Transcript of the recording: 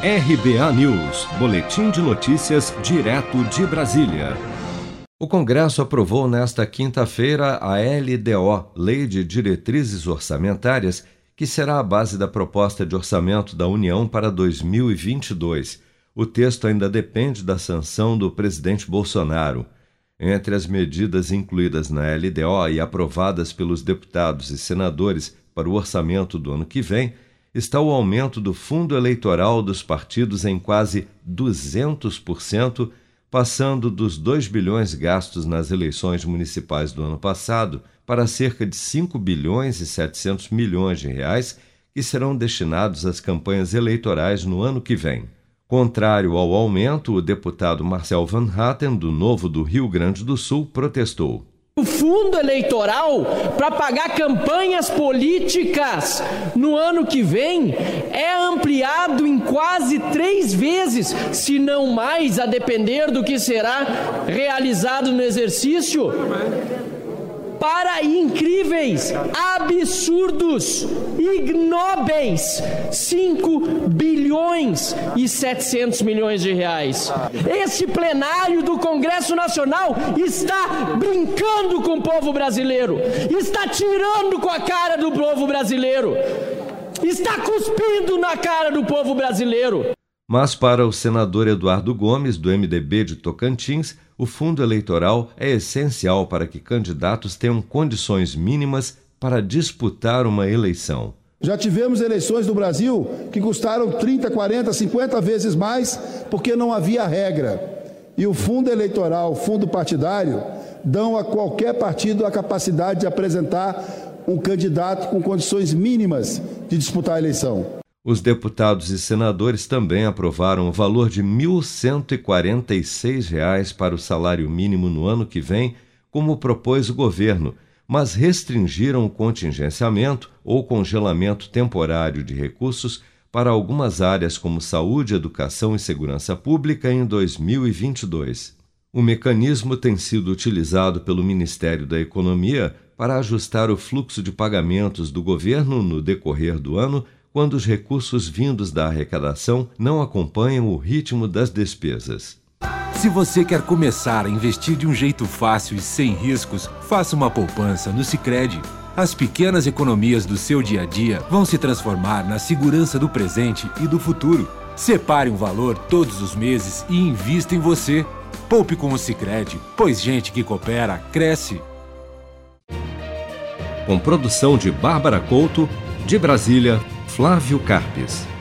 RBA News, Boletim de Notícias, direto de Brasília. O Congresso aprovou nesta quinta-feira a LDO, Lei de Diretrizes Orçamentárias, que será a base da proposta de orçamento da União para 2022. O texto ainda depende da sanção do presidente Bolsonaro. Entre as medidas incluídas na LDO e aprovadas pelos deputados e senadores para o orçamento do ano que vem, está o aumento do fundo eleitoral dos partidos em quase 200%, passando dos 2 bilhões gastos nas eleições municipais do ano passado para cerca de 5 bilhões e 700 milhões de reais que serão destinados às campanhas eleitorais no ano que vem. Contrário ao aumento, o deputado Marcel Van Hatten, do Novo do Rio Grande do Sul, protestou. O fundo eleitoral para pagar campanhas políticas no ano que vem é ampliado em quase três vezes, se não mais, a depender do que será realizado no exercício para incríveis, absurdos, ignóbeis 5 bilhões e 700 milhões de reais. Este plenário do Congresso Nacional está brincando com o povo brasileiro, está tirando com a cara do povo brasileiro, está cuspindo na cara do povo brasileiro. Mas para o senador Eduardo Gomes, do MDB de Tocantins, o fundo eleitoral é essencial para que candidatos tenham condições mínimas para disputar uma eleição. Já tivemos eleições no Brasil que custaram 30, 40, 50 vezes mais porque não havia regra. E o fundo eleitoral, o fundo partidário, dão a qualquer partido a capacidade de apresentar um candidato com condições mínimas de disputar a eleição. Os deputados e senadores também aprovaram o valor de R$ 1.146 para o salário mínimo no ano que vem, como propôs o governo, mas restringiram o contingenciamento ou congelamento temporário de recursos para algumas áreas como saúde, educação e segurança pública em 2022. O mecanismo tem sido utilizado pelo Ministério da Economia para ajustar o fluxo de pagamentos do governo no decorrer do ano quando os recursos vindos da arrecadação não acompanham o ritmo das despesas. Se você quer começar a investir de um jeito fácil e sem riscos, faça uma poupança no Sicredi. As pequenas economias do seu dia a dia vão se transformar na segurança do presente e do futuro. Separe um valor todos os meses e invista em você. Poupe com o Sicredi, pois gente que coopera cresce. Com produção de Bárbara Couto, de Brasília, Flávio Carpes.